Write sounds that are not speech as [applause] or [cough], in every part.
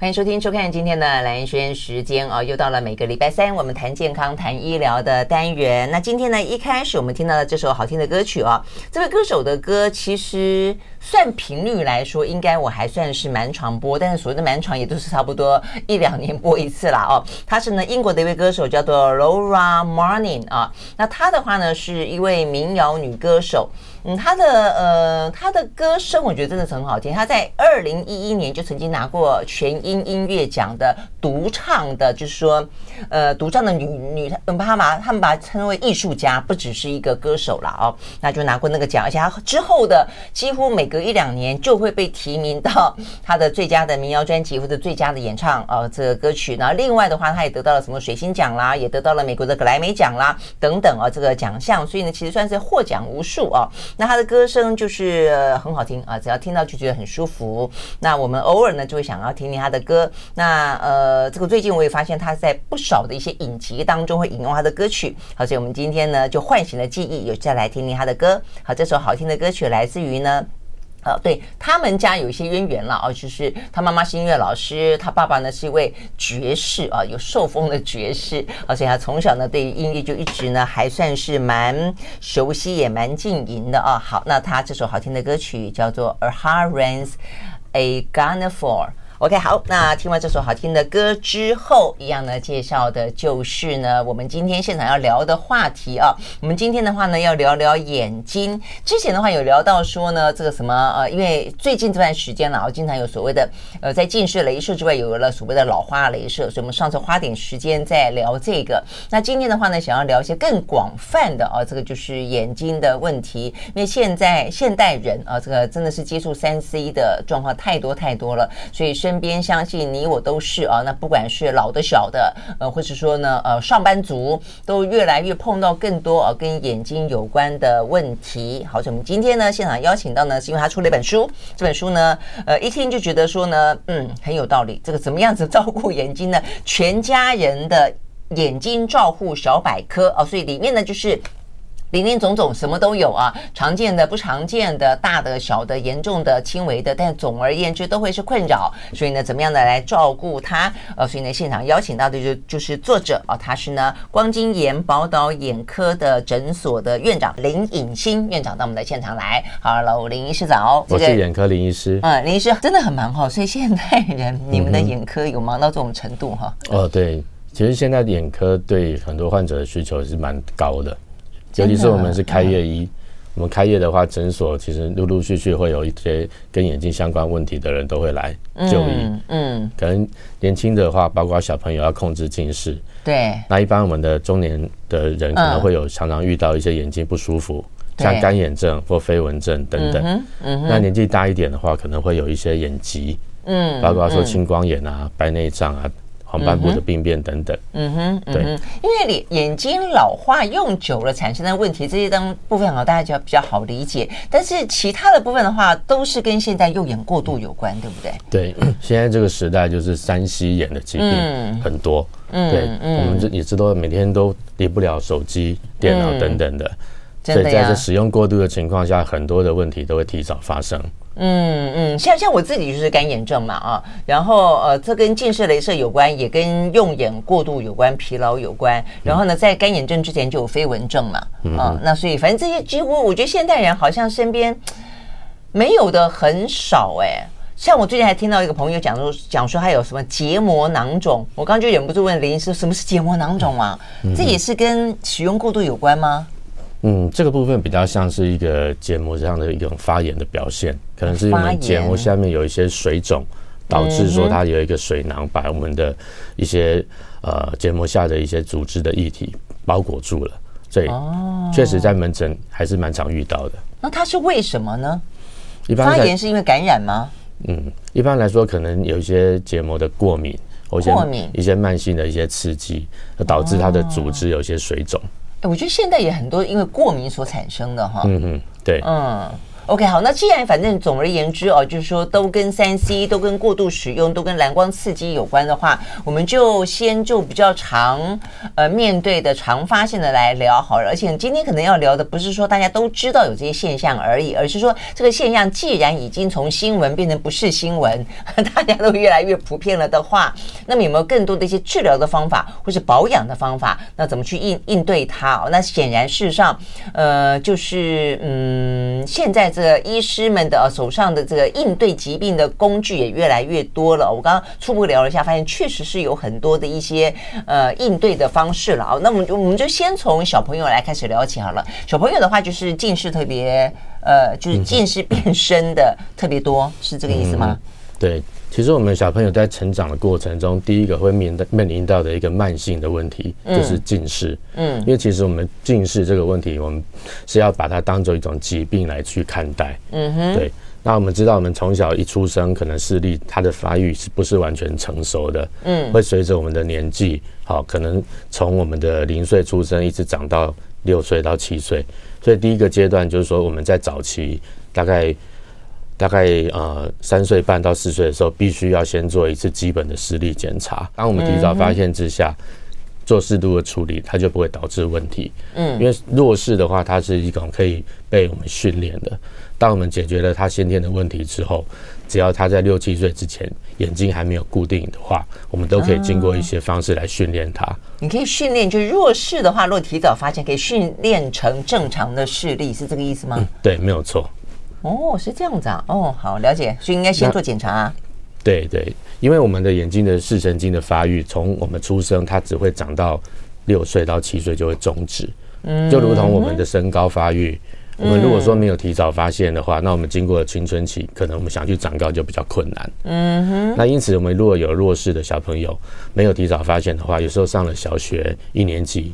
欢迎收听、收看今天的兰萱时间啊，又到了每个礼拜三我们谈健康、谈医疗的单元。那今天呢，一开始我们听到了这首好听的歌曲啊，这位歌手的歌其实算频率来说，应该我还算是蛮常播，但是所谓的蛮常也都是差不多一两年播一次啦哦。他是呢英国的一位歌手，叫做 Laura Marling 啊。那他的话呢，是一位民谣女歌手。嗯，他的呃，他的歌声我觉得真的是很好听。他在二零一一年就曾经拿过全英音乐奖的独唱的，就是说，呃，独唱的女女，他们把他们把他称为艺术家，不只是一个歌手了哦。那就拿过那个奖，而且他之后的几乎每隔一两年就会被提名到他的最佳的民谣专辑或者最佳的演唱呃这个歌曲。然后另外的话，他也得到了什么水星奖啦，也得到了美国的格莱美奖啦等等啊这个奖项。所以呢，其实算是获奖无数啊。那他的歌声就是很好听啊，只要听到就觉得很舒服。那我们偶尔呢就会想要听听他的歌。那呃，这个最近我也发现他在不少的一些影集当中会引用他的歌曲。好，所以我们今天呢就唤醒了记忆，有再来听听他的歌。好，这首好听的歌曲来自于呢。呃，对他们家有一些渊源了啊，就是他妈妈是音乐老师，他爸爸呢是一位爵士啊，有受封的爵士，而且他从小呢对音乐就一直呢还算是蛮熟悉，也蛮经营的啊。好，那他这首好听的歌曲叫做《A Heart Rains A Gun For》。OK，好，那听完这首好听的歌之后，一样呢，介绍的就是呢，我们今天现场要聊的话题啊。我们今天的话呢，要聊聊眼睛。之前的话有聊到说呢，这个什么呃，因为最近这段时间呢，我经常有所谓的呃，在近视雷射之外，有了所谓的老花雷射，所以我们上次花点时间在聊这个。那今天的话呢，想要聊一些更广泛的啊，这个就是眼睛的问题，因为现在现代人啊，这个真的是接触三 C 的状况太多太多了，所以是。身边相信你我都是啊，那不管是老的小的，呃，或是说呢，呃，上班族都越来越碰到更多啊跟眼睛有关的问题。好，所以我们今天呢，现场邀请到呢，是因为他出了一本书，这本书呢，呃，一听就觉得说呢，嗯，很有道理。这个怎么样子照顾眼睛呢？全家人的眼睛照护小百科啊，所以里面呢就是。林林总总什么都有啊，常见的、不常见的、大的、小的、严重的、轻微的，但总而言之都会是困扰。所以呢，怎么样的来照顾他？呃，所以呢，现场邀请到的就就是作者啊，他是呢光晶岩宝岛眼科的诊所的院长林颖欣院长到我们的现场来。Hello，林医师早。我是眼科林医师。嗯，林医师真的很忙哈，所以现代人你们的眼科有忙到这种程度哈？哦，对，其实现在眼科对很多患者的需求是蛮高的。尤其是我们是开业医，我们开业的话，诊所其实陆陆续续会有一些跟眼睛相关问题的人都会来就医。嗯，可能年轻的话，包括小朋友要控制近视。对。那一般我们的中年的人可能会有常常遇到一些眼睛不舒服，像干眼症或飞蚊症等等。嗯。那年纪大一点的话，可能会有一些眼疾。嗯。包括说青光眼啊、白内障啊。黄斑部的病变等等，嗯哼，对，因为眼眼睛老化用久了产生的问题，这些当部分好，大家就比较好理解。但是其他的部分的话，都是跟现在用眼过度有关，对不对？对，现在这个时代就是三 C 眼的疾病很多，嗯，对，我们也知道每天都离不了手机、电脑等等的，所以在这使用过度的情况下，很多的问题都会提早发生。嗯嗯，像像我自己就是干眼症嘛啊，然后呃，这跟近视雷射有关，也跟用眼过度有关，疲劳有关。然后呢，在干眼症之前就有飞蚊症嘛，啊，那所以反正这些几乎我觉得现代人好像身边没有的很少哎。像我最近还听到一个朋友讲说，讲说还有什么结膜囊肿，我刚刚就忍不住问林医师，什么是结膜囊肿啊？这也是跟使用过度有关吗？嗯，这个部分比较像是一个结膜上的一种发炎的表现，可能是因为结膜下面有一些水肿，导致说它有一个水囊把我们的一些呃结膜下的一些组织的液体包裹住了，所以确实在门诊还是蛮常遇到的。那它是为什么呢？一般发炎是因为感染吗？嗯，一般来说可能有一些结膜的过敏，或者一些慢性的一些刺激，导致它的组织有些水肿。我觉得现在也很多因为过敏所产生的哈。嗯嗯，对。嗯，OK，好，那既然反正总而言之哦，就是说都跟三 C 都跟过度使用都跟蓝光刺激有关的话，我们就先就比较常呃面对的常发现的来聊好了。而且今天可能要聊的不是说大家都知道有这些现象而已，而是说这个现象既然已经从新闻变成不是新闻，[laughs] 大家都越来越普遍了的话，那么有没有更多的一些治疗的方法或是保养的方法？那怎么去应应对它？哦，那显然事实上，呃，就是嗯，现在。这个医师们的手上的这个应对疾病的工具也越来越多了。我刚刚初步聊了一下，发现确实是有很多的一些呃应对的方式了啊。那我们就我们就先从小朋友来开始聊起好了。小朋友的话，就是近视特别呃，就是近视变深的特别多，是这个意思吗？对。其实我们小朋友在成长的过程中，第一个会面面临到的一个慢性的问题就是近视。嗯，因为其实我们近视这个问题，我们是要把它当做一种疾病来去看待。嗯哼，对。那我们知道，我们从小一出生，可能视力它的发育是不是完全成熟的？嗯，会随着我们的年纪，好，可能从我们的零岁出生一直长到六岁到七岁。所以第一个阶段就是说，我们在早期大概。大概呃三岁半到四岁的时候，必须要先做一次基本的视力检查。当我们提早发现之下，做适度的处理，它就不会导致问题。嗯，因为弱视的话，它是一种可以被我们训练的。当我们解决了他先天的问题之后，只要他在六七岁之前眼睛还没有固定的话，我们都可以经过一些方式来训练他。你可以训练，就是弱视的话，如果提早发现，可以训练成正常的视力，是这个意思吗？嗯，对，没有错。哦，是这样子啊。哦，好，了解。所以应该先做检查啊。对对，因为我们的眼睛的视神经的发育，从我们出生，它只会长到六岁到七岁就会终止。嗯，就如同我们的身高发育，我们如果说没有提早发现的话，那我们经过了青春期，可能我们想去长高就比较困难。嗯哼。那因此，我们如果有弱视的小朋友，没有提早发现的话，有时候上了小学一年级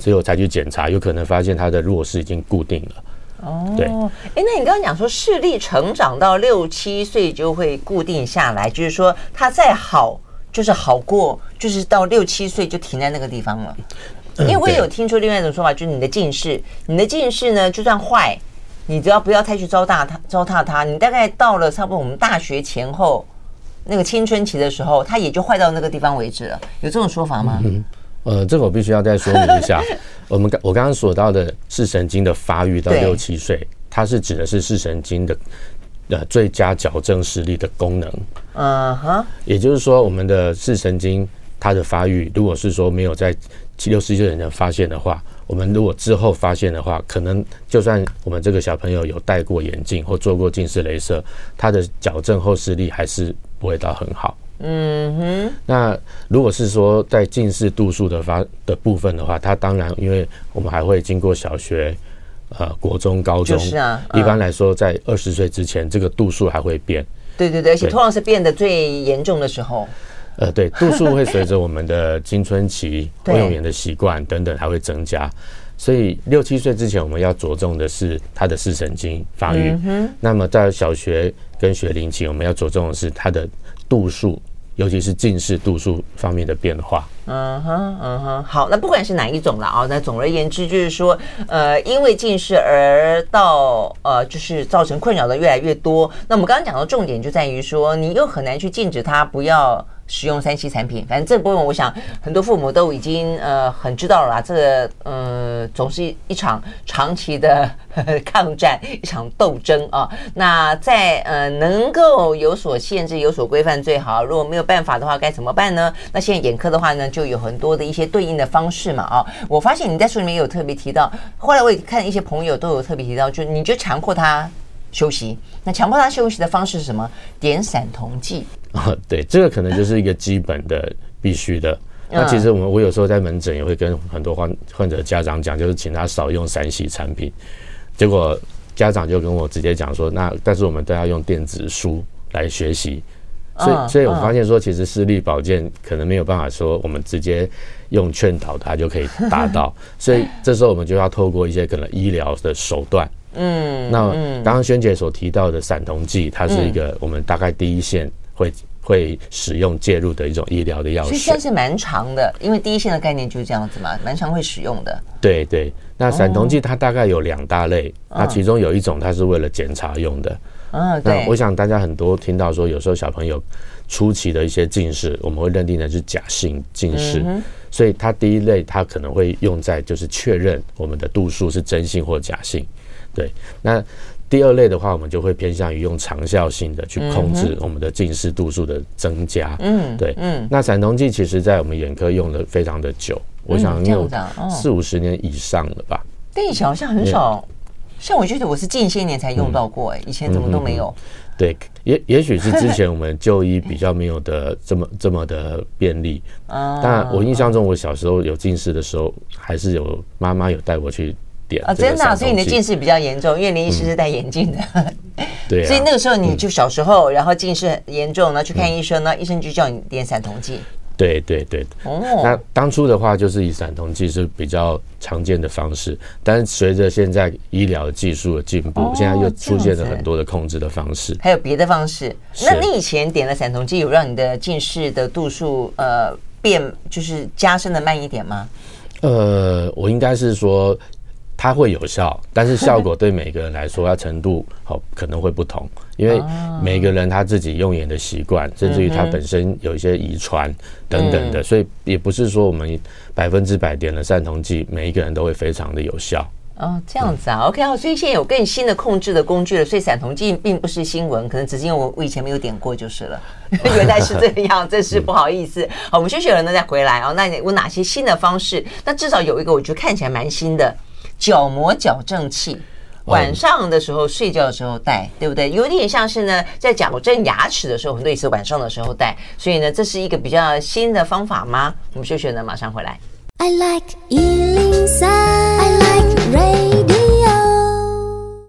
之后才去检查，有可能发现他的弱视已经固定了。哦，对，哎，那你刚刚讲说视力成长到六七岁就会固定下来，就是说它再好，就是好过，就是到六七岁就停在那个地方了。因为我也有听说另外一种说法，就是你的近视，你的近视呢，就算坏，你只要不要太去糟蹋它，糟蹋它，你大概到了差不多我们大学前后那个青春期的时候，它也就坏到那个地方为止了。有这种说法吗？嗯呃，这个我必须要再说明一下。[laughs] 我们刚我刚刚说到的视神经的发育到六七岁，它是指的是视神经的呃最佳矫正视力的功能。嗯哼。也就是说，我们的视神经它的发育，如果是说没有在七六十岁人发现的话，我们如果之后发现的话，可能就算我们这个小朋友有戴过眼镜或做过近视雷射，他的矫正后视力还是不会到很好。嗯哼，那如果是说在近视度数的发的部分的话，它当然，因为我们还会经过小学、呃国中、高中，就是啊，一般来说在二十岁之前，这个度数还会变。对对对，而且通常是变得最严重的时候。呃，对，度数会随着我们的青春期、会用眼的习惯等等还会增加，所以六七岁之前我们要着重的是他的视神经发育。嗯，那么在小学跟学龄期，我们要着重的是他的。度数，尤其是近视度数方面的变化。嗯哼，嗯哼，好，那不管是哪一种了啊，那总而言之就是说，呃，因为近视而到呃，就是造成困扰的越来越多。那我们刚刚讲的重点就在于说，你又很难去禁止他不要。使用三 C 产品，反正这个部分，我想很多父母都已经呃很知道了啦。这个呃总是一一场长期的抗战，一场斗争啊。那在呃能够有所限制、有所规范最好。如果没有办法的话，该怎么办呢？那现在眼科的话呢，就有很多的一些对应的方式嘛啊。我发现你在书里面有特别提到，后来我也看一些朋友都有特别提到，就你就强迫他休息。那强迫他休息的方式是什么？点散瞳剂。啊，[laughs] 对，这个可能就是一个基本的必须的。[laughs] 那其实我们我有时候在门诊也会跟很多患患者家长讲，就是请他少用三 C 产品。结果家长就跟我直接讲说，那但是我们都要用电子书来学习。所以，所以我发现说，其实视力保健可能没有办法说我们直接用劝导他就可以达到。[laughs] 所以这时候我们就要透过一些可能医疗的手段。嗯，那刚刚萱姐所提到的散瞳剂，它是一个我们大概第一线。会会使用介入的一种医疗的药水。所以算是蛮长的，因为第一线的概念就是这样子嘛，蛮常会使用的。对对，那散瞳剂它大概有两大类，哦、那其中有一种它是为了检查用的。嗯。那我想大家很多听到说，有时候小朋友初期的一些近视，我们会认定的是假性近视，嗯、所以它第一类它可能会用在就是确认我们的度数是真性或假性。对，那。第二类的话，我们就会偏向于用长效性的去控制我们的近视度数的增加。嗯，对，嗯，那散瞳剂其实在我们眼科用的非常的久，我想有四五十年以上了吧。但以前好像很少，像我觉得我是近些年才用到过，哎，以前怎么都没有。对，也也许是之前我们就医比较没有的这么 [laughs] 这么的便利。啊，但我印象中，我小时候有近视的时候，还是有妈妈有带我去。啊，真的，所以你的近视比较严重，因为林医师是戴眼镜的。[laughs] 对，所以那个时候你就小时候，然后近视很严重，然后去看医生呢，医生就叫你点散瞳剂。对对对。哦。那当初的话，就是以散瞳剂是比较常见的方式，但是随着现在医疗技术的进步，现在又出现了很多的控制的方式。还有别的方式？那你以前点了散瞳剂，有让你的近视的度数呃变，就是加深的慢一点吗？呃，我应该是说。它会有效，但是效果对每个人来说，它程度好可能会不同，因为每个人他自己用眼的习惯，甚至于他本身有一些遗传等等的，所以也不是说我们百分之百点了散瞳剂，每一个人都会非常的有效。哦，这样子啊，OK 啊，所以现在有更新的控制的工具了，所以散瞳剂并不是新闻，可能只是因为我我以前没有点过就是了，[laughs] 原来是这样，真是不好意思。好，我们休息了呢再回来哦。那你有哪些新的方式？那至少有一个，我觉得看起来蛮新的。角膜矫正器，晚上的时候睡觉的时候戴，对不对？有点像是呢，在矫正牙齿的时候，很多也是晚上的时候戴。所以呢，这是一个比较新的方法吗？我们休息呢，马上回来。I like 103, I like radio。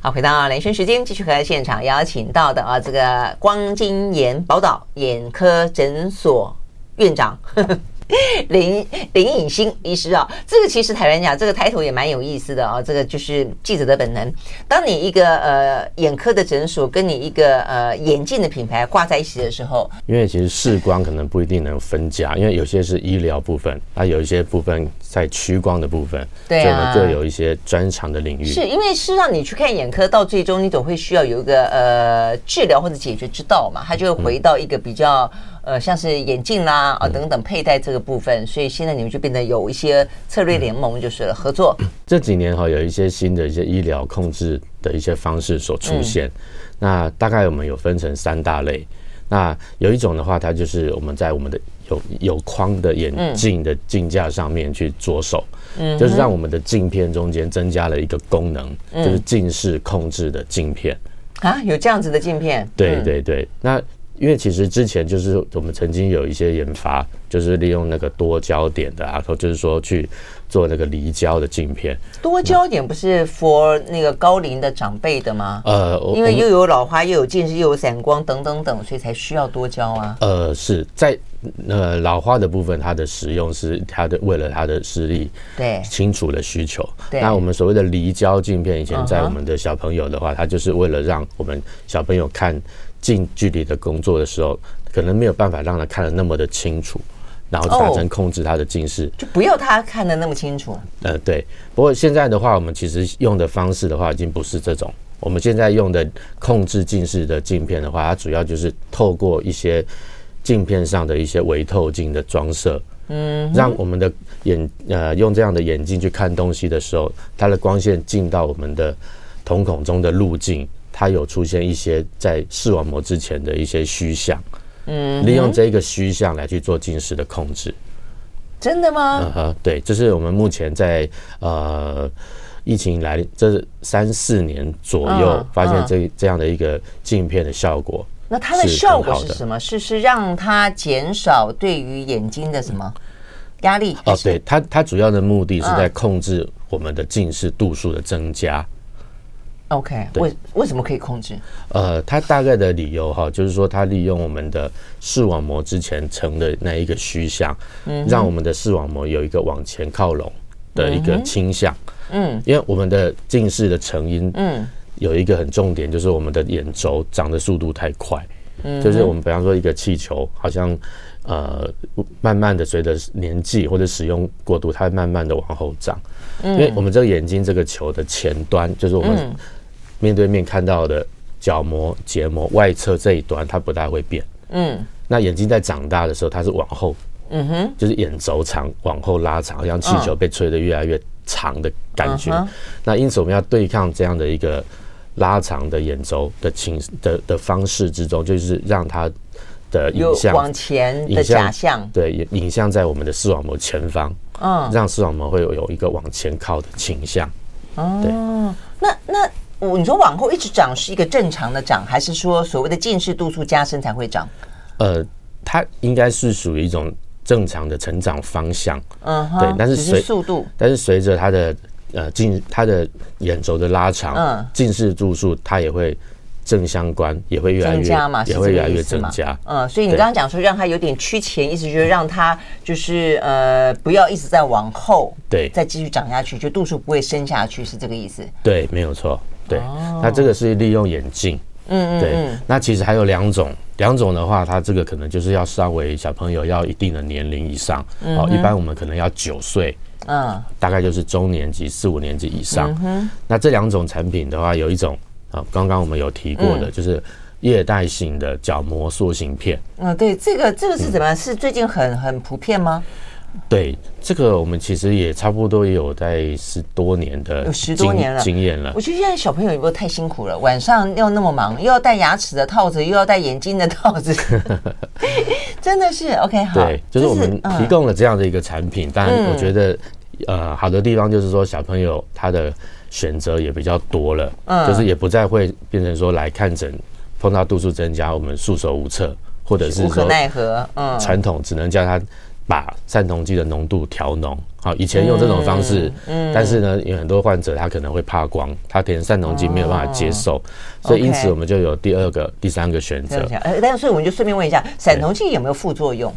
好，回到连线时间，继续和现场邀请到的啊，这个光金眼宝岛眼科诊所院长。呵呵 [laughs] 林林颖欣医师啊，这个其实坦白讲这个抬头也蛮有意思的啊，这个就是记者的本能。当你一个呃眼科的诊所跟你一个呃眼镜的品牌挂在一起的时候，因为其实视光可能不一定能分家，因为有些是医疗部分，它有一些部分在屈光的部分，对啊，各有一些专长的领域。是因为事实上你去看眼科，到最终你总会需要有一个呃治疗或者解决之道嘛，它就会回到一个比较。呃，像是眼镜啦啊等等佩戴这个部分，所以现在你们就变得有一些策略联盟，就是了合作。[coughs] 这几年哈，有一些新的一些医疗控制的一些方式所出现。那大概我们有分成三大类。那有一种的话，它就是我们在我们的有有框的眼镜的镜架上面去着手，嗯，就是让我们的镜片中间增加了一个功能，就是近视控制的镜片。啊，有这样子的镜片？对对对，那。因为其实之前就是我们曾经有一些研发，就是利用那个多焦点的啊，或就是说去做那个离焦的镜片。多焦点不是 for 那个高龄的长辈的吗？呃，因为又有老花，又有近视，又有散光等等等，所以才需要多焦啊。呃，是在呃老花的部分，它的使用是它的为了它的视力对清楚的需求。那我们所谓的离焦镜片，以前在我们的小朋友的话，它就是为了让我们小朋友看。近距离的工作的时候，可能没有办法让他看得那么的清楚，然后达成控制他的近视，就不要他看得那么清楚。呃，对。不过现在的话，我们其实用的方式的话，已经不是这种。我们现在用的控制近视的镜片的话，它主要就是透过一些镜片上的一些微透镜的装设，嗯，让我们的眼呃用这样的眼镜去看东西的时候，它的光线进到我们的瞳孔中的路径。它有出现一些在视网膜之前的一些虚像，嗯，利用这个虚像来去做近视的控制，真的吗？嗯哼，对，这是我们目前在呃疫情来这三四年左右发现这这样的一个镜片的效果。那它的效果是什么？是是让它减少对于眼睛的什么压力？哦，对，它它主要的目的是在控制我们的近视度数的增加。OK，为为什么可以控制？呃，它大概的理由哈，就是说它利用我们的视网膜之前成的那一个虚像，嗯，让我们的视网膜有一个往前靠拢的一个倾向，嗯，因为我们的近视的成因，嗯，有一个很重点，就是我们的眼轴长的速度太快，嗯，就是我们比方说一个气球，好像呃慢慢的随着年纪或者使用过度，它会慢慢的往后长。嗯，因为我们这个眼睛这个球的前端，就是我们面对面看到的角膜、结膜外侧这一端，它不大会变。嗯，那眼睛在长大的时候，它是往后，嗯哼，就是眼轴长往后拉长，好像气球被吹得越来越长的感觉。那因此我们要对抗这样的一个拉长的眼轴的情的的方式之中，就是让它的影像往前的假象，对，影像在我们的视网膜前方，嗯，让视网膜会有有一个往前靠的倾向。哦，对，那那。你说往后一直长是一个正常的长，还是说所谓的近视度数加深才会长？呃，它应该是属于一种正常的成长方向。嗯，对，但是随速度，但是随着它的呃近它的眼轴的拉长，嗯，近视度数它也会正相关，也会越来越增加嘛，也会越来越增加。嗯，所以你刚刚讲说让它有点趋前，意思就是让它就是呃不要一直在往后，对，再继续长下去，就度数不会升下去，是这个意思？对，没有错。对，那这个是利用眼镜。嗯嗯。对，那其实还有两种，两种的话，它这个可能就是要稍微小朋友要一定的年龄以上。哦，一般我们可能要九岁。嗯。大概就是中年级四五年级以上。嗯。那这两种产品的话，有一种啊，刚刚我们有提过的，就是液态型的角膜塑形片。嗯，对，这个这个是怎么样？是最近很很普遍吗？对，这个我们其实也差不多也有在十多年的，有十多年了经验了。我觉得现在小朋友有没有太辛苦了？晚上又那么忙，又要戴牙齿的套子，又要戴眼镜的套子，[laughs] 真的是 OK 好。对，就是我们提供了这样的一个产品，但我觉得呃好的地方就是说小朋友他的选择也比较多了，嗯，就是也不再会变成说来看诊碰到度数增加，我们束手无策，或者是说无可奈何，嗯，传统只能叫他。把散瞳剂的浓度调浓，好，以前用这种方式，嗯，但是呢，有很多患者他可能会怕光，他可能散瞳剂没有办法接受，所以因此我们就有第二个、第三个选择。呃，但是所以我们就顺便问一下，散瞳剂有没有副作用？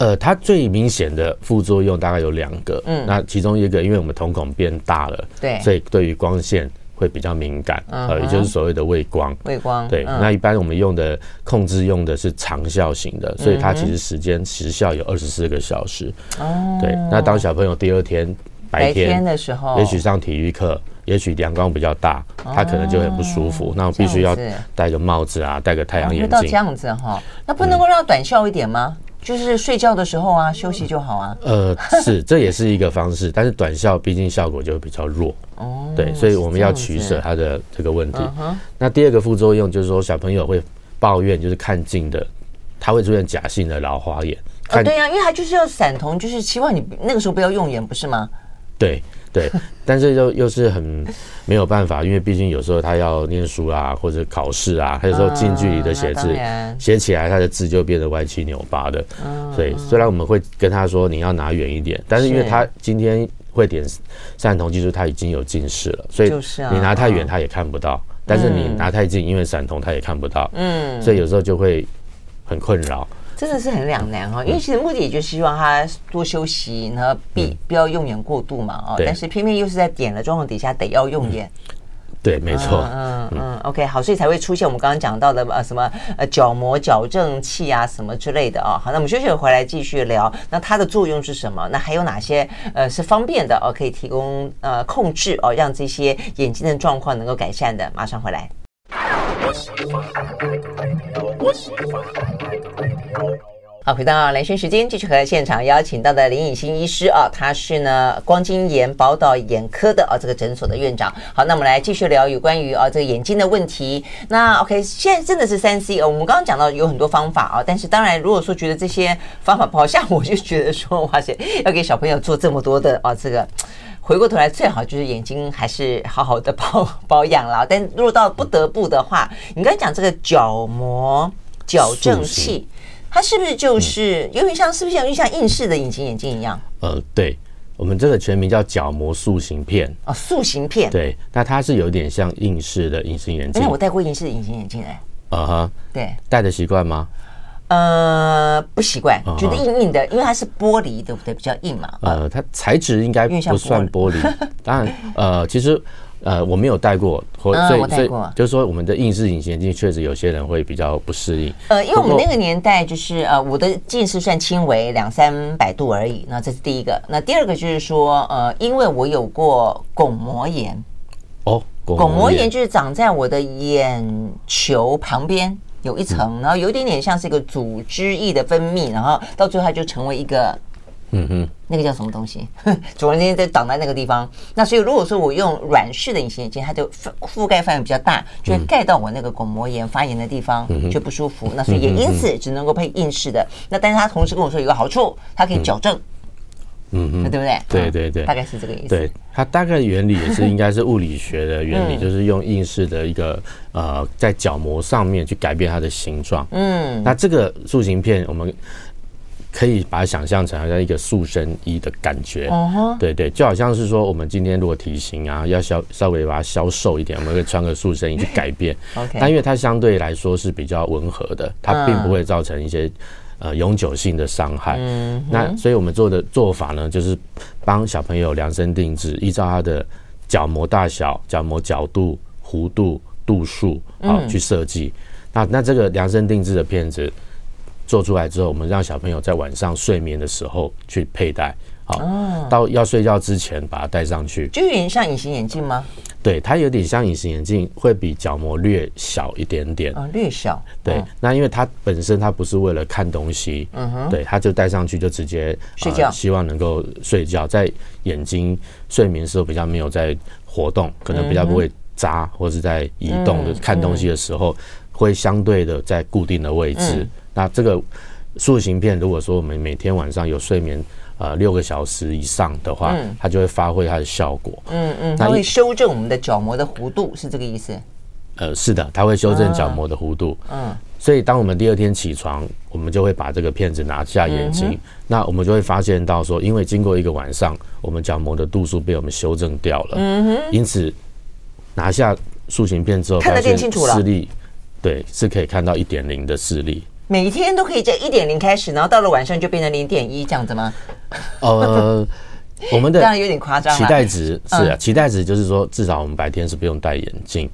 呃，它最明显的副作用大概有两个，嗯，那其中一个，因为我们瞳孔变大了，对，所以对于光线。会比较敏感，呃，也就是所谓的畏光。畏光，对。那一般我们用的控制用的是长效型的，所以它其实时间时效有二十四个小时。哦。对。那当小朋友第二天白天的时候，也许上体育课，也许阳光比较大，他可能就很不舒服。那我必须要戴个帽子啊，戴个太阳眼镜。到这样子哈，那不能够让它短效一点吗？就是睡觉的时候啊，休息就好啊。呃，是，这也是一个方式，但是短效毕竟效果就比较弱。哦，对，所以我们要取舍它的这个问题。那第二个副作用就是说，小朋友会抱怨，就是看近的，他会出现假性的老花眼。哦，对呀，因为他就是要散瞳，就是希望你那个时候不要用眼，不是吗？对。[laughs] 对，但是又又是很没有办法，因为毕竟有时候他要念书啊，或者考试啊，他有时候近距离的写字，写起来他的字就变得歪七扭八的。所以虽然我们会跟他说你要拿远一点，但是因为他今天会点散瞳技术，他已经有近视了，所以你拿太远他也看不到，但是你拿太近，因为散瞳他也看不到。嗯，所以有时候就会很困扰。真的是很两难哈，因为其实目的也就希望他多休息，然后必不要用眼过度嘛哦，但是偏偏又是在点了状况底下得要用眼，对，没错，嗯嗯，OK，好，所以才会出现我们刚刚讲到的呃什么呃角膜矫正器啊什么之类的啊，好，那我们休息回来继续聊，那它的作用是什么？那还有哪些呃是方便的哦，可以提供呃控制哦，让这些眼睛的状况能够改善的？马上回来。好，回到兰萱时间，继续和现场邀请到的林颖欣医师啊，他是呢光晶眼宝岛眼科的啊这个诊所的院长。好，那我们来继续聊有关于啊这个眼睛的问题。那 OK，现在真的是三 C 哦，我们刚刚讲到有很多方法啊，但是当然如果说觉得这些方法不好，像我就觉得说哇塞，要给小朋友做这么多的啊这个。回过头来，最好就是眼睛还是好好的保保养了。但如果到不得不的话，你刚才讲这个角膜矫正器，它是不是就是有点像，是不是有点像硬式的隐形眼镜一样？呃，对，我们这个全名叫角膜塑形片哦，塑形片。对，那它是有点像硬式的隐形眼镜。哎，我戴过硬式的隐形眼镜哎。啊哈，对，戴的习惯吗？呃，不习惯，觉得硬硬的，因为它是玻璃，对不对？比较硬嘛。呃，它材质应该不算玻璃，当然，呃，其实。呃，我没有戴过，或所以所以就是说，我们的硬式隐形眼镜确实有些人会比较不适应。呃，因为我们那个年代就是呃，我的近视算轻微，两三百度而已。那这是第一个。那第二个就是说，呃，因为我有过巩膜炎。哦，巩膜炎就是长在我的眼球旁边有一层，嗯、然后有一点点像是一个组织液的分泌，然后到最后它就成为一个。嗯哼，那个叫什么东西？总而言之，在挡在那个地方。那所以，如果说我用软式的隐形眼镜，它就覆覆盖范围比较大，就会盖到我那个巩膜炎发炎的地方，就不舒服。那所以也因此只能够配硬式的。那但是他同时跟我说有个好处，它可以矫正。嗯嗯，对不对？对对对，大概是这个意思。对，它大概原理也是应该是物理学的原理，[laughs] 就是用硬式的一个呃，在角膜上面去改变它的形状。嗯，那这个塑形片我们。可以把它想象成好像一个塑身衣的感觉，对对，就好像是说我们今天如果体型啊要消稍微把它消瘦一点，我们可以穿个塑身衣去改变。[laughs] 但因为它相对来说是比较温和的，它并不会造成一些呃永久性的伤害。那所以我们做的做法呢，就是帮小朋友量身定制，依照他的角膜大小、角膜角度、弧度、度数好去设计。那那这个量身定制的片子。做出来之后，我们让小朋友在晚上睡眠的时候去佩戴，好，到要睡觉之前把它戴上去，就有点像隐形眼镜吗？对，它有点像隐形眼镜，会比角膜略小一点点。啊，略小。对，那因为它本身它不是为了看东西，嗯哼，对，它就戴上去就直接睡觉，希望能够睡觉，在眼睛睡眠的时候比较没有在活动，可能比较不会眨或是在移动的看东西的时候，会相对的在固定的位置。那这个塑形片，如果说我们每天晚上有睡眠呃六个小时以上的话，嗯、它就会发挥它的效果。嗯嗯，它会修正我们的角膜的弧度，是这个意思？呃，是的，它会修正角膜的弧度。嗯，所以当我们第二天起床，我们就会把这个片子拿下眼睛，嗯、那我们就会发现到说，因为经过一个晚上，我们角膜的度数被我们修正掉了。嗯哼，因此拿下塑形片之后，看得更清楚了。视力对，是可以看到一点零的视力。每天都可以在一点零开始，然后到了晚上就变成零点一这样子吗？呃，[laughs] 我们的当然有点夸张。期待值是啊，期待值就是说，至少我们白天是不用戴眼镜。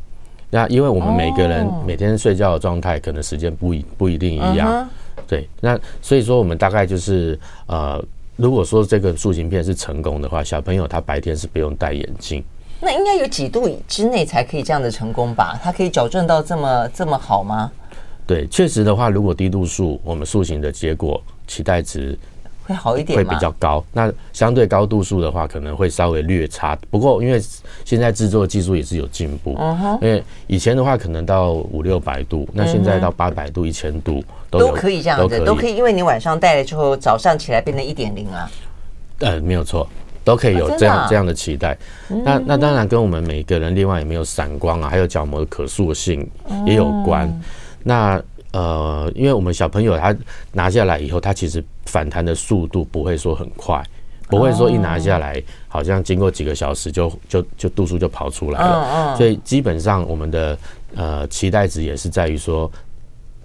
那因为我们每个人每天睡觉的状态可能时间不一不一定一样，对。那所以说，我们大概就是呃，如果说这个塑形片是成功的话，小朋友他白天是不用戴眼镜。那应该有几度之内才可以这样的成功吧？它可以矫正到这么这么好吗？对，确实的话，如果低度数，我们塑形的结果期待值会好一点，会比较高。那相对高度数的话，可能会稍微略差。不过，因为现在制作技术也是有进步，嗯哼，因为以前的话可能到五六百度，那现在到八百度、一千度都都可以这样子，都可以。因为你晚上戴了之后，早上起来变成一点零啊。呃，没有错，都可以有这样这样的期待。那那当然跟我们每个人另外有没有散光啊，还有角膜的可塑性也有关。那呃，因为我们小朋友他拿下来以后，他其实反弹的速度不会说很快，不会说一拿下来，好像经过几个小时就就就度数就跑出来了。所以基本上我们的呃期待值也是在于说。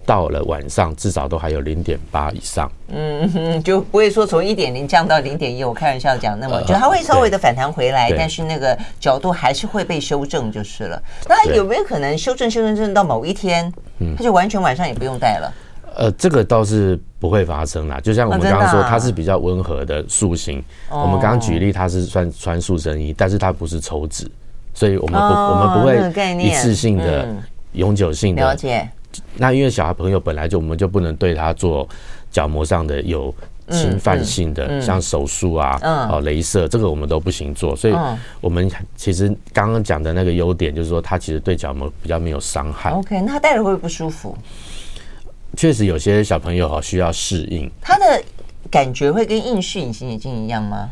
到了晚上，至少都还有零点八以上，嗯哼，就不会说从一点零降到零点一。我开玩笑讲，那么就它会稍微的反弹回来，呃、但是那个角度还是会被修正就是了。那有没有可能修正修正修正到某一天，它就完全晚上也不用戴了？呃，这个倒是不会发生啦。就像我们刚刚说，它是比较温和的塑形。哦、我们刚刚举例，它是穿穿塑身衣，但是它不是抽脂，所以我们不、哦、我们不会一次性的、永久性的、嗯、了解。那因为小孩朋友本来就我们就不能对他做角膜上的有侵犯性的，像手术啊、哦、镭射，这个我们都不行做。所以，我们其实刚刚讲的那个优点就是说，它其实对角膜比较没有伤害。OK，那他戴着会不会不舒服？确实有些小朋友哈需要适应。他的感觉会跟硬式隐形眼镜一样吗？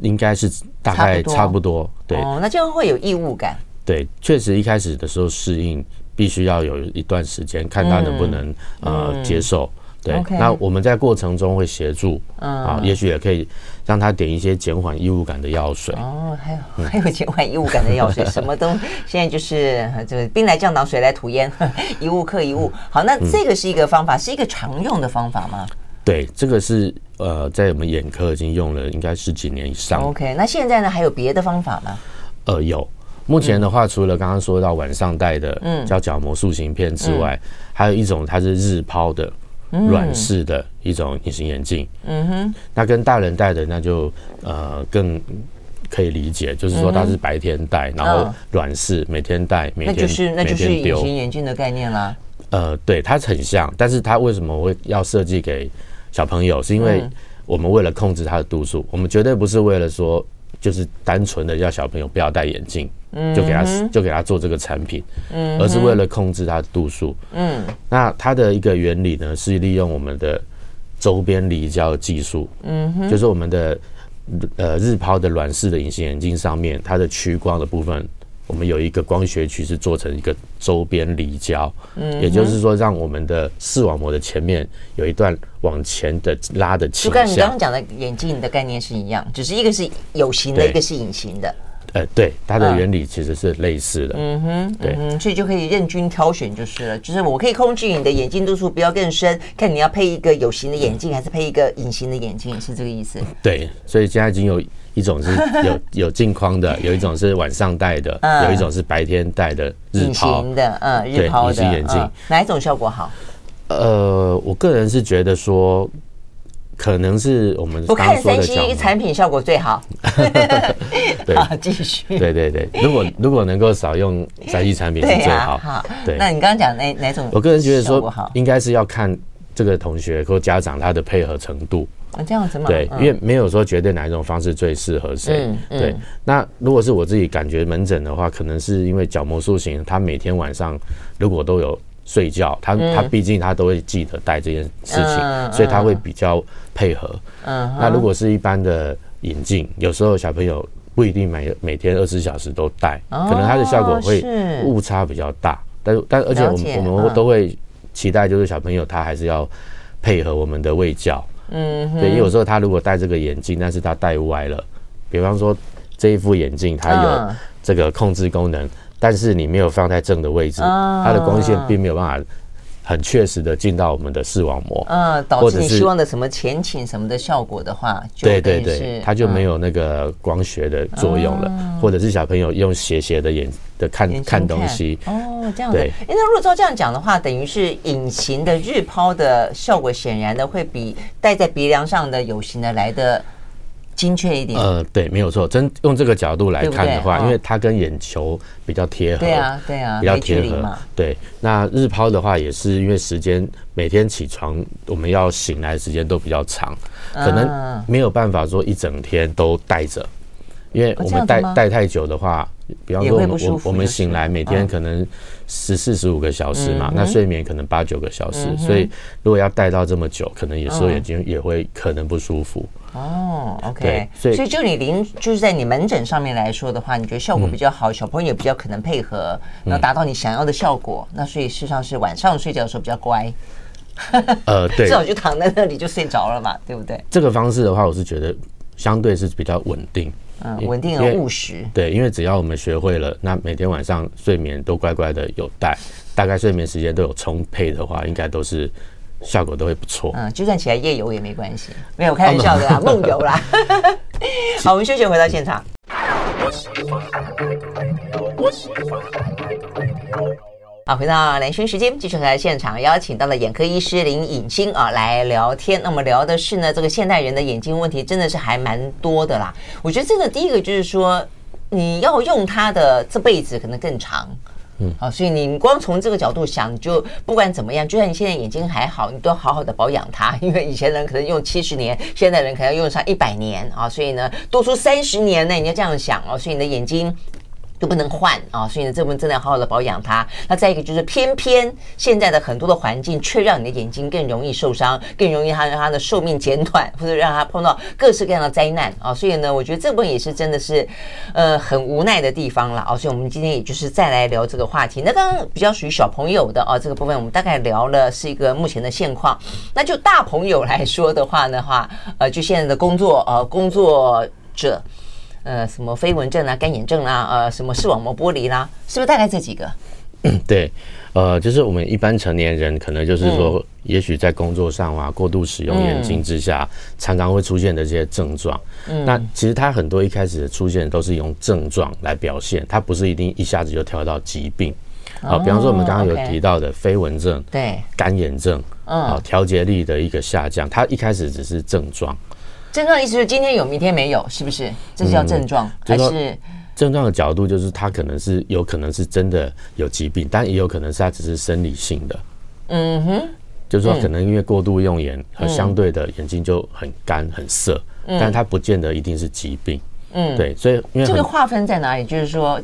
应该是大概差不多。对哦，那这样会有异物感。对，确实一开始的时候适应。必须要有一段时间，看他能不能、嗯、呃接受。对.那我们在过程中会协助，嗯、啊，也许也可以让他点一些减缓异物感的药水。哦，还有、嗯、[laughs] 还有减缓异物感的药水，什么都现在就是这个兵来将挡，水来土掩，[laughs] 一物克一物。好，那这个是一个方法，嗯、是一个常用的方法吗？对，这个是呃，在我们眼科已经用了应该十几年以上。OK，那现在呢，还有别的方法吗？呃，有。目前的话，除了刚刚说到晚上戴的，嗯，叫角膜塑形片之外，嗯、还有一种它是日抛的软式的一种隐形眼镜。嗯哼，那跟大人戴的那就呃更可以理解，就是说它是白天戴，然后软式每天戴，每天那就是那就是隐形眼镜的概念啦。呃，对，它很像，但是它为什么会要设计给小朋友？是因为我们为了控制它的度数，我们绝对不是为了说就是单纯的要小朋友不要戴眼镜。就给他就给他做这个产品，嗯，而是为了控制他的度数，嗯，那它的一个原理呢，是利用我们的周边离焦技术，嗯哼，就是我们的呃日抛的软式的隐形眼镜上面，它的屈光的部分，我们有一个光学区是做成一个周边离焦，嗯，也就是说让我们的视网膜的前面有一段往前的拉的倾向。就跟你刚刚讲的眼镜的概念是一样，只是一个是有形的，一个是隐形的。呃，对，它的原理其实是类似的。嗯哼，对，嗯，所以就可以任君挑选就是了。就是我可以控制你的眼镜度数不要更深，看你要配一个有形的眼镜还是配一个隐形的眼镜，是这个意思。对，所以现在已经有一种是有 [laughs] 有镜框的，有一种是晚上戴的，有一种是白天戴的日抛。的，嗯，日抛的眼镜，哪一种效果好？呃，我个人是觉得说。可能是我们不看三 C 产品效果最好。[laughs] 对，[laughs] 好，继续。对对对，如果如果能够少用三 C 产品是最好。好，对。那你刚刚讲哪哪种？我个人觉得说，应该是要看这个同学或家长他的配合程度。啊，这样子吗？对，因为没有说绝对哪一种方式最适合谁。对。那如果是我自己感觉门诊的话，可能是因为角膜塑形，他每天晚上如果都有。睡觉，他他毕竟他都会记得带这件事情，嗯、所以他会比较配合。嗯，那如果是一般的眼镜，有时候小朋友不一定每每天二十四小时都戴，哦、可能它的效果会误差比较大。但但而且我们我们都会期待，就是小朋友他还是要配合我们的喂教。嗯，对，有时候他如果戴这个眼镜，但是他戴歪了，比方说这一副眼镜它有这个控制功能。但是你没有放在正的位置，它的光线并没有办法很确实的进到我们的视网膜，嗯，导致你希望的什么前倾什么的效果的话，对对对，它就没有那个光学的作用了，或者是小朋友用斜斜的眼的看看东西，哦，这样对。那如果照这样讲的话，等于是隐形的日抛的效果，显然的会比戴在鼻梁上的有形的来的。精确一点，呃，对，没有错。真用这个角度来看的话，因为它跟眼球比较贴合，对啊，对啊，比较贴合。对，那日抛的话，也是因为时间每天起床我们要醒来的时间都比较长，可能没有办法说一整天都戴着，因为我们戴戴太久的话，比方说我们我我们醒来每天可能十四十五个小时嘛，那睡眠可能八九个小时，所以如果要戴到这么久，可能有时候眼睛也会可能不舒服。哦，OK，所以所以就你临就是在你门诊上面来说的话，你觉得效果比较好，小朋友也比较可能配合，然后达到你想要的效果。那所以事实上是晚上睡觉的时候比较乖。呃，[laughs] 对，至少就躺在那里就睡着了嘛，对不对？这个方式的话，我是觉得相对是比较稳定，嗯，稳定而务实。对，因为只要我们学会了，那每天晚上睡眠都乖乖的有带，大概睡眠时间都有充沛的话，应该都是。效果都会不错，嗯，就算起来夜游也没关系，没有开玩笑的啦，[laughs] 梦游啦。好，我们休息回到现场。好，回到兰萱时间，继续回来现场，邀请到了眼科医师林颖欣啊来聊天。那么聊的是呢，这个现代人的眼睛问题真的是还蛮多的啦。我觉得真的第一个就是说，你要用它的这辈子可能更长。嗯，好，所以你光从这个角度想，就不管怎么样，就算你现在眼睛还好，你都要好好的保养它，因为以前人可能用七十年，现在人可能要用上一百年啊，所以呢，多出三十年呢，你要这样想哦，所以你的眼睛。都不能换啊，所以呢，这部分真的要好好的保养它。那再一个就是，偏偏现在的很多的环境却让你的眼睛更容易受伤，更容易它让它的寿命减短，或者让它碰到各式各样的灾难啊。所以呢，我觉得这部分也是真的是呃很无奈的地方了啊。所以我们今天也就是再来聊这个话题。那刚刚比较属于小朋友的啊这个部分，我们大概聊了是一个目前的现况。那就大朋友来说的话呢，话呃，就现在的工作呃工作者。呃，什么飞蚊症啊，干眼症啦，呃，什么视网膜剥离啦，是不是大概这几个？[coughs] 对，呃，就是我们一般成年人可能就是说，也许在工作上啊，过度使用眼睛之下，常常会出现的这些症状。嗯，那其实它很多一开始的出现都是用症状来表现，它不是一定一下子就跳到疾病。好，比方说我们刚刚有提到的飞蚊症，对，干眼症，嗯，好，调节力的一个下降，它一开始只是症状。症状的意思是今天有，明天没有，是不是？这是叫症状，还是？症状的角度就是，它可能是有可能是真的有疾病，但也有可能是它只是生理性的。嗯哼，就是说可能因为过度用眼和相对的眼睛就很干很涩，但它不见得一定是疾病。嗯，对，所以因为这个划分在哪里？就是说，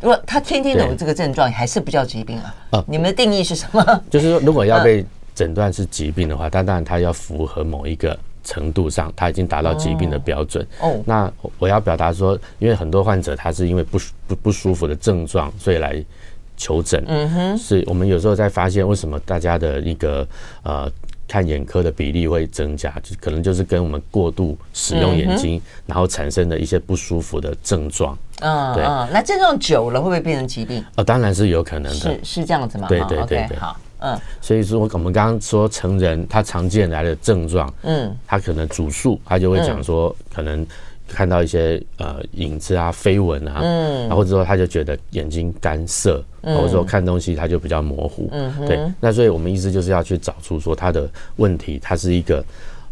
如果他天天有这个症状，还是不叫疾病啊？啊，你们的定义是什么？就是说，如果要被诊断是疾病的话，但当然它要符合某一个。程度上，他已经达到疾病的标准。哦，那我要表达说，因为很多患者他是因为不不不舒服的症状，所以来求诊。嗯哼，是我们有时候在发现为什么大家的一个呃看眼科的比例会增加，就可能就是跟我们过度使用眼睛，然后产生的一些不舒服的症状。嗯，对。那症状久了会不会变成疾病？呃，当然是有可能的。是是这样子吗？对对对对。好。嗯，所以说我们刚刚说成人他常见来的症状，嗯，他可能主诉，他就会讲说，可能看到一些呃影子啊、飞蚊啊，嗯，或者说他就觉得眼睛干涩，或者说看东西他就比较模糊，嗯，对，那所以我们意思就是要去找出说他的问题，他是一个。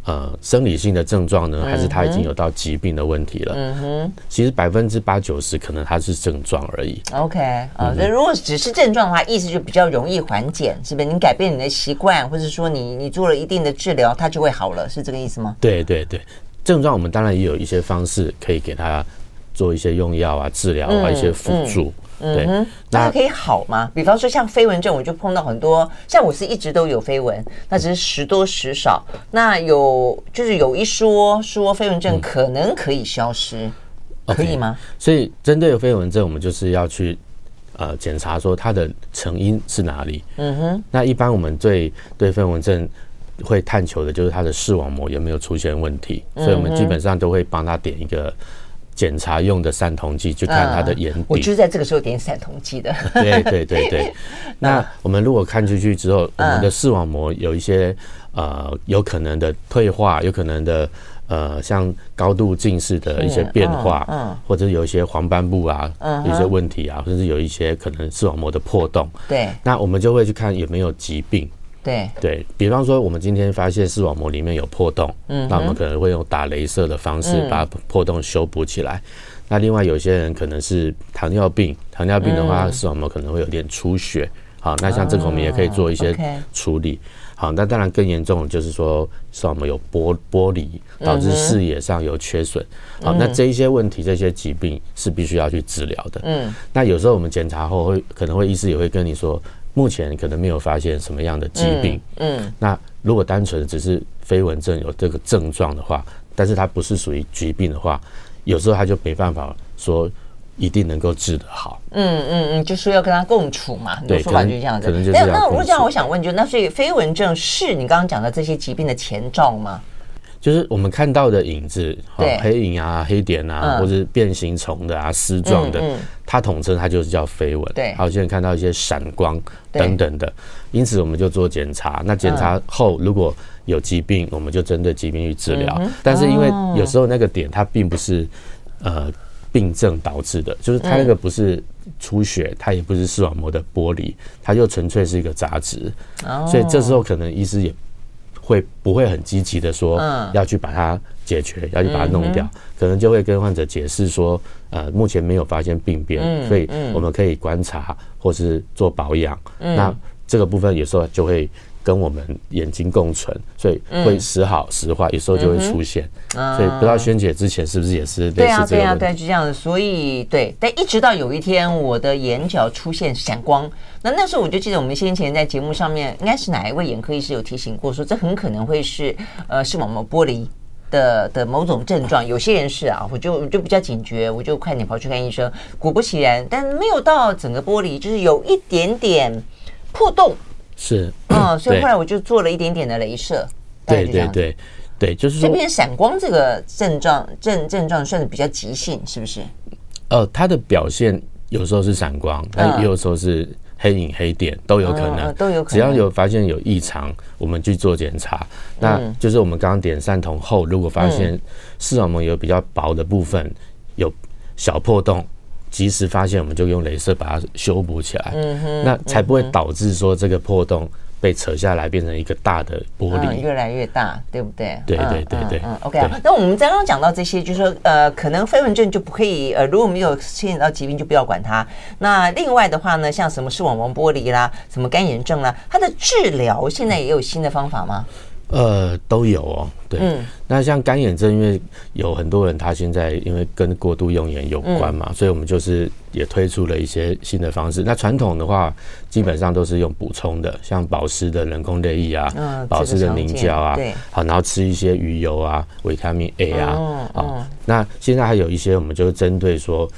呃，生理性的症状呢，还是他已经有到疾病的问题了？嗯哼，其实百分之八九十可能他是症状而已。OK，啊，那如果只是症状的话，意思就比较容易缓解，是不是？你改变你的习惯，或者说你你做了一定的治疗，它就会好了，是这个意思吗？对对对，症状我们当然也有一些方式可以给他做一些用药啊、治疗啊、一些辅助。对，嗯，那它可以好吗？比方说像飞蚊症，我就碰到很多，像我是一直都有飞蚊，那只是时多时少。那有就是有一说说飞蚊症可能可以消失，嗯、可以吗？所以针对飞蚊症，我们就是要去呃检查说它的成因是哪里。嗯哼，那一般我们对对飞蚊症会探求的就是它的视网膜有没有出现问题，所以我们基本上都会帮他点一个。检查用的散瞳剂，去看他的眼底。我就是在这个时候点散瞳剂的。对对对对。[laughs] 那我们如果看出去之后，我们的视网膜有一些呃有可能的退化，有可能的呃像高度近视的一些变化，嗯，或者有一些黄斑部啊，有一些问题啊，甚至有一些可能视网膜的破洞。对。那我们就会去看有没有疾病。对对，比方说，我们今天发现视网膜里面有破洞，嗯，那我们可能会用打镭射的方式把破洞修补起来。那另外有些人可能是糖尿病，糖尿病的话，视网膜可能会有点出血。好，那像这个我们也可以做一些处理。好，那当然更严重的就是说视网膜有剥剥离，导致视野上有缺损。好，那这一些问题，这些疾病是必须要去治疗的。嗯，那有时候我们检查后会可能会医师也会跟你说。目前可能没有发现什么样的疾病，嗯，嗯，那如果单纯只是飞蚊症有这个症状的话，但是它不是属于疾病的话，有时候它就没办法说一定能够治得好，嗯嗯嗯，就是要跟他共处嘛，对，说法就是这样子。那那如果这样，我想问，就那所以飞蚊症是你刚刚讲的这些疾病的前兆吗？就是我们看到的影子，黑影啊、黑点啊，或者是变形虫的啊、丝状的，它统称它就是叫飞蚊。对，还有现在看到一些闪光等等的，因此我们就做检查。那检查后如果有疾病，我们就针对疾病去治疗。但是因为有时候那个点它并不是呃病症导致的，就是它那个不是出血，它也不是视网膜的剥离，它就纯粹是一个杂质。所以这时候可能医师也。会不会很积极的说要去把它解决，要去把它弄掉？可能就会跟患者解释说，呃，目前没有发现病变，所以我们可以观察或是做保养。那这个部分有时候就会跟我们眼睛共存，所以会时好时坏，有时候就会出现。所以不知道萱姐之前是不是也是类似这个？对啊，对啊，对，就这样子。所以对，但一直到有一天我的眼角出现闪光。那那时候我就记得我们先前在节目上面，应该是哪一位眼科医师有提醒过，说这很可能会是呃视网膜剥离的的某种症状。有些人是啊，我就我就比较警觉，我就快点跑去看医生。果不其然，但没有到整个玻璃，就是有一点点破洞。是嗯，[clears throat] 所以后来我就做了一点点的镭射。对对对对，就是说这边闪光这个症状症症状算是比较急性，是不是？呃，它的表现。有时候是闪光，但也有时候是黑影黑点，都有可能，都有可能。只要有发现有异常，我们去做检查。那就是我们刚刚点散瞳后，如果发现视网膜有比较薄的部分有小破洞，及时发现，我们就用镭射把它修补起来。嗯哼，那才不会导致说这个破洞。被扯下来变成一个大的玻璃，嗯，越来越大，对不对？对对对对，嗯，嗯，OK 啊。那我们刚刚讲到这些，就是说，呃，可能飞蚊症就不可以，呃，如果没有牵扯到疾病，就不要管它。那另外的话呢，像什么视网膜剥离啦，什么干眼症啦，它的治疗现在也有新的方法吗？呃，都有哦。对，嗯、那像干眼症，因为有很多人他现在因为跟过度用眼有关嘛，嗯、所以我们就是也推出了一些新的方式。那传统的话，基本上都是用补充的，像保湿的人工泪液啊，嗯、保湿的凝胶啊，对，好，然后吃一些鱼油啊，维他命 A 啊，哦。那现在还有一些，我们就针对说，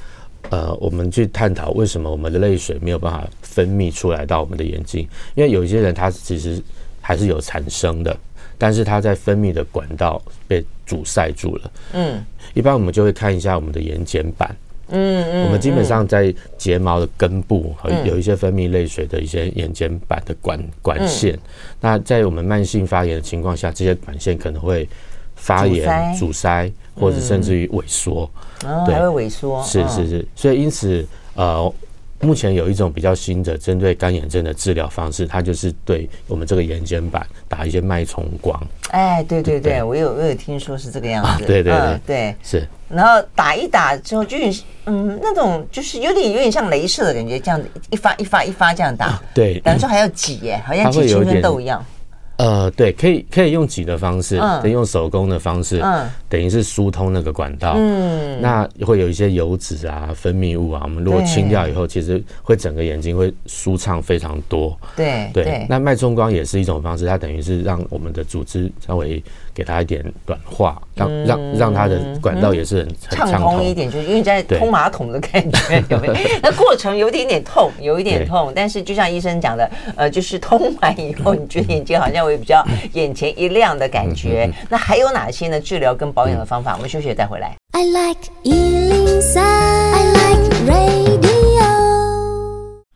呃，我们去探讨为什么我们的泪水没有办法分泌出来到我们的眼睛，因为有一些人他其实还是有产生的。但是它在分泌的管道被阻塞住了。嗯，一般我们就会看一下我们的眼睑板。嗯嗯，我们基本上在睫毛的根部和有一些分泌泪水的一些眼睑板的管管线。那在我们慢性发炎的情况下，这些管线可能会发炎、阻塞，或者甚至于萎缩。对，还会萎缩。是是是，所以因此呃。目前有一种比较新的针对干眼症的治疗方式，它就是对我们这个眼睑板打一些脉冲光。哎，对对对，我有我有听说是这个样子。对对对对，是。然后打一打之后，就嗯，那种就是有点有点像镭射的感觉，这样子一发一发一发这样打。对，等于说还要挤耶，好像挤青春痘一样。呃，对，可以可以用挤的方式，可以用手工的方式，嗯，等于是疏通那个管道，嗯，那会有一些油脂啊、分泌物啊，我们如果清掉以后，其实会整个眼睛会舒畅非常多，对对。那脉冲光也是一种方式，它等于是让我们的组织稍微。给他一点软化，让让让他的管道也是很畅通一点，就是因为在通马桶的感觉，有没有？[laughs] 那过程有一点点痛，有一点痛，但是就像医生讲的，呃，就是通完以后，你觉得眼睛好像会比较眼前一亮的感觉。那还有哪些呢？治疗跟保养的方法？我们休息再回来。I like 103,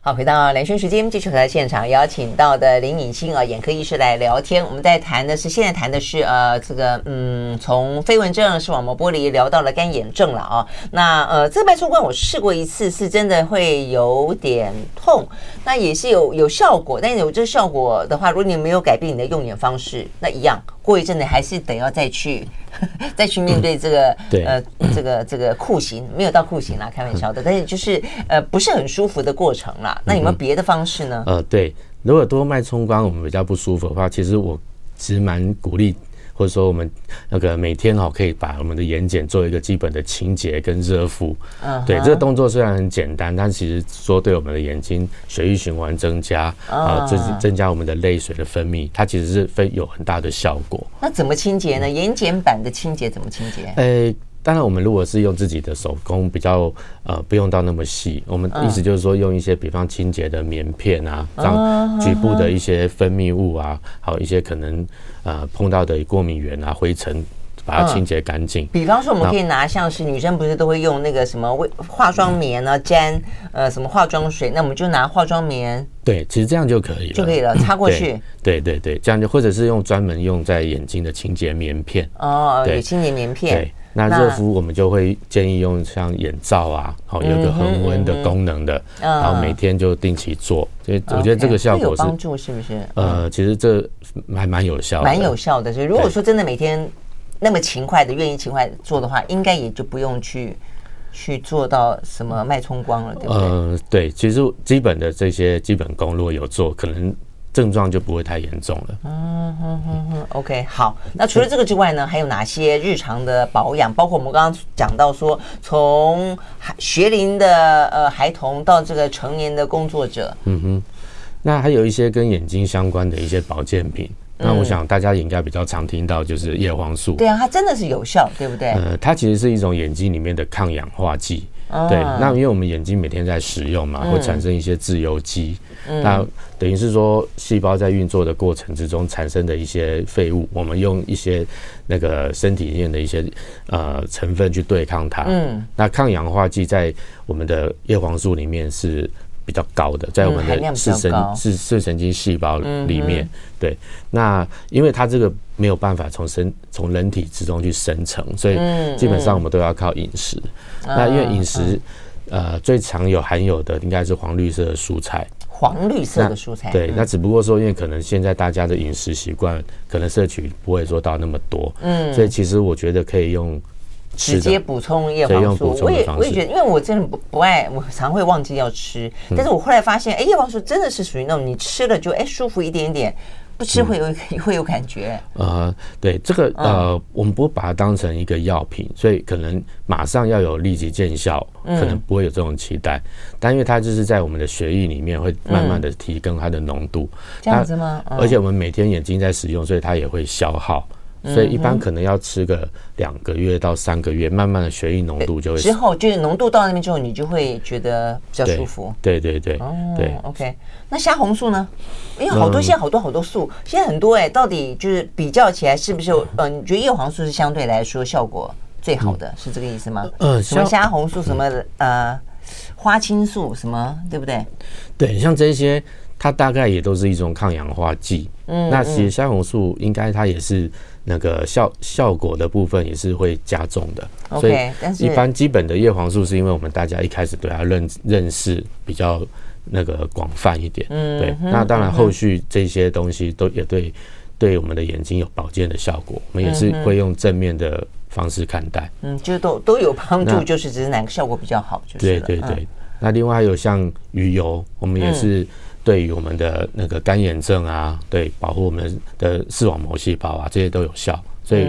好，回到连线时间，继续和在现场邀请到的林颖欣啊，眼科医师来聊天。我们在谈的是，现在谈的是呃，这个嗯，从飞蚊症、视网膜剥离聊到了干眼症了啊。那呃，这个脉冲光我试过一次，是真的会有点痛，那也是有有效果。但有这个效果的话，如果你没有改变你的用眼方式，那一样过一阵子还是得要再去。[laughs] 再去面对这个、嗯、对呃这个这个酷刑，没有到酷刑啦，开玩笑的，但是就是呃不是很舒服的过程啦。那有没有别的方式呢？呃，对，如果多脉冲光我们比较不舒服的话，其实我其实蛮鼓励。或者说，我们那个每天哈，可以把我们的眼睑做一个基本的清洁跟热敷。嗯，对，这个动作虽然很简单，但其实说对我们的眼睛血液循环增加啊，增增加我们的泪水的分泌，它其实是非有很大的效果。那怎么清洁呢？眼睑板的清洁怎么清洁？诶。当然，我们如果是用自己的手工，比较呃不用到那么细。我们意思就是说，用一些比方清洁的棉片啊，让局部的一些分泌物啊，还有一些可能呃碰到的过敏源啊、灰尘，把它清洁干净。比方说，我们可以拿像是女生不是都会用那个什么化妆棉呢，沾呃什么化妆水，那我们就拿化妆棉。对，其实这样就可以了，就可以了，擦过去。对对对，这样就或者是用专门用在眼睛的清洁棉片。哦，对，清洁棉片。那热敷我们就会建议用像眼罩啊，好有个恒温的功能的，然后每天就定期做，所以我觉得这个效果是有帮助，是不是？呃，其实这还蛮有效的，蛮有效的。所以如果说真的每天那么勤快的愿意勤快做的话，应该也就不用去去做到什么脉冲光了，对不对？呃，对，其实基本的这些基本功如果有做，可能。症状就不会太严重了。嗯哼哼哼，OK，好。那除了这个之外呢，还有哪些日常的保养？包括我们刚刚讲到说，从学龄的呃孩童到这个成年的工作者。嗯哼。那还有一些跟眼睛相关的一些保健品。那我想大家也应该比较常听到，就是叶黄素。对啊，它真的是有效，对不对？呃，它其实是一种眼睛里面的抗氧化剂。哦、对，那因为我们眼睛每天在使用嘛，会产生一些自由基，嗯、那等于是说细胞在运作的过程之中产生的一些废物，我们用一些那个身体里面的一些呃成分去对抗它。嗯，那抗氧化剂在我们的叶黄素里面是比较高的，在我们的视神视视神经细胞里面。对，那因为它这个没有办法从身从人体之中去生成，所以基本上我们都要靠饮食。那因为饮食呃最常有含有的应该是黄绿色的蔬菜。黄绿色的蔬菜，对，那只不过说，因为可能现在大家的饮食习惯可能摄取不会做到那么多，嗯，所以其实我觉得可以用直接补充叶黄素。我也我也觉得，因为我真的不不爱，我常会忘记要吃，但是我后来发现，哎，叶黄素真的是属于那种你吃了就哎舒服一点点。不吃会有、嗯、[laughs] 会有感觉。呃，对这个呃，我们不把它当成一个药品，所以可能马上要有立即见效，可能不会有这种期待。嗯、但因为它就是在我们的血液里面会慢慢的提高它的浓度，嗯、这样子吗？而且我们每天眼睛在使用，所以它也会消耗。所以一般可能要吃个两个月到三个月，慢慢的血液浓度就会之后就是浓度到那边之后，你就会觉得比较舒服。对对对，哦，对，OK。那虾红素呢？因为好多现在好多好多素，现在很多哎，到底就是比较起来是不是？呃，你觉得叶黄素是相对来说效果最好的，是这个意思吗？嗯，什么虾红素，什么呃花青素，什么对不对？对，像这些，它大概也都是一种抗氧化剂。嗯，那其实虾红素应该它也是。那个效效果的部分也是会加重的所以一般基本的叶黄素是因为我们大家一开始对它认认识比较那个广泛一点，嗯，对。那当然后续这些东西都也对对我们的眼睛有保健的效果，我们也是会用正面的方式看待，嗯，就都都有帮助，就是只是哪个效果比较好，就是对对对。那另外还有像鱼油，我们也是。对于我们的那个干眼症啊，对保护我们的视网膜细胞啊，这些都有效。所以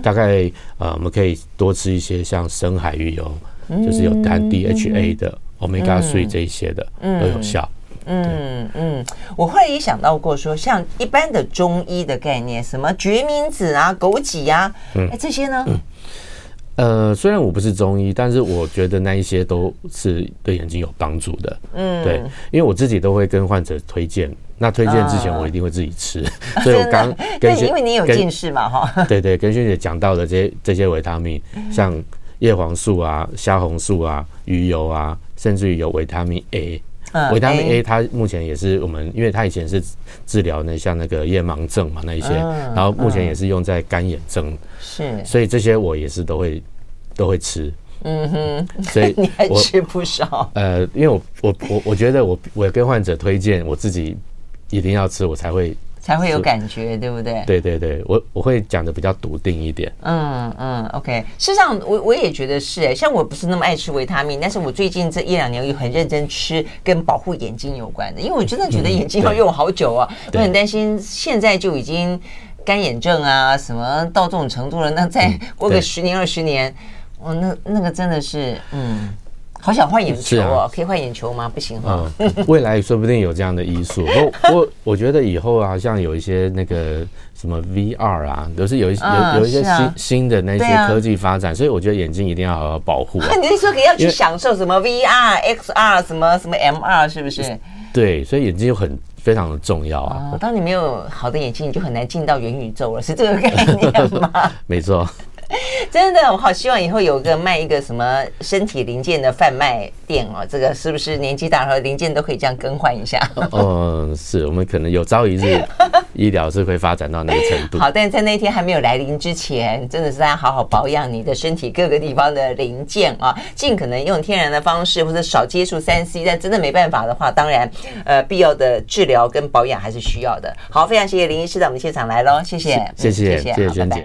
大概呃，我们可以多吃一些像深海鱼油，就是有含 DHA 的、Omega 3这一些的都有效。嗯嗯，我后来也想到过说，像一般的中医的概念，什么决明子啊、枸杞啊，哎这些呢？呃，虽然我不是中医，但是我觉得那一些都是对眼睛有帮助的。嗯，对，因为我自己都会跟患者推荐。那推荐之前，我一定会自己吃。[laughs] 啊、所以我刚跟因为你有近视嘛，[laughs] 哈。对对，跟萱姐讲到的这些这些维他命，像叶黄素啊、虾红素啊、鱼油啊，甚至于有维他命 A。维他命 A 它目前也是我们，因为它以前是治疗那像那个夜盲症嘛那一些，然后目前也是用在干眼症。是，所以这些我也是都会都会吃，嗯哼，[laughs] 所以你还吃不少。呃，因为我我我我觉得我我跟患者推荐，我自己一定要吃，我才会才会有感觉，对不对？对对对，我我会讲的比较笃定一点。嗯嗯，OK。事实上，我我也觉得是哎，像我不是那么爱吃维他命，但是我最近这一两年又很认真吃跟保护眼睛有关的，因为我真的觉得眼睛要用好久啊，我很担心现在就已经。干眼症啊，什么到这种程度了？那再过个十年二十年，哦，那那个真的是，嗯，好想换眼球哦，可以换眼球吗？不行哈。未来说不定有这样的医术。我我我觉得以后啊像有一些那个什么 VR 啊，都是有一有有一些新新的那些科技发展，所以我觉得眼睛一定要好好保护。[laughs] 你是说可以要去享受什么 VR、XR 什么什么 MR 是不是？对，所以眼睛就很。非常的重要啊！当你没有好的眼睛，你就很难进到元宇宙了，是这个概念吗？[laughs] 没错。[laughs] 真的，我好希望以后有个卖一个什么身体零件的贩卖店哦。这个是不是年纪大了零件都可以这样更换一下？嗯，[laughs] 是我们可能有朝一日医疗是会发展到那个程度。好，但是在那天还没有来临之前，真的是大家好好保养你的身体各个地方的零件啊，尽可能用天然的方式或者少接触三 C。但真的没办法的话，当然呃必要的治疗跟保养还是需要的。好，非常谢谢林医师到我们现场来喽，谢谢，谢谢，谢谢娟姐。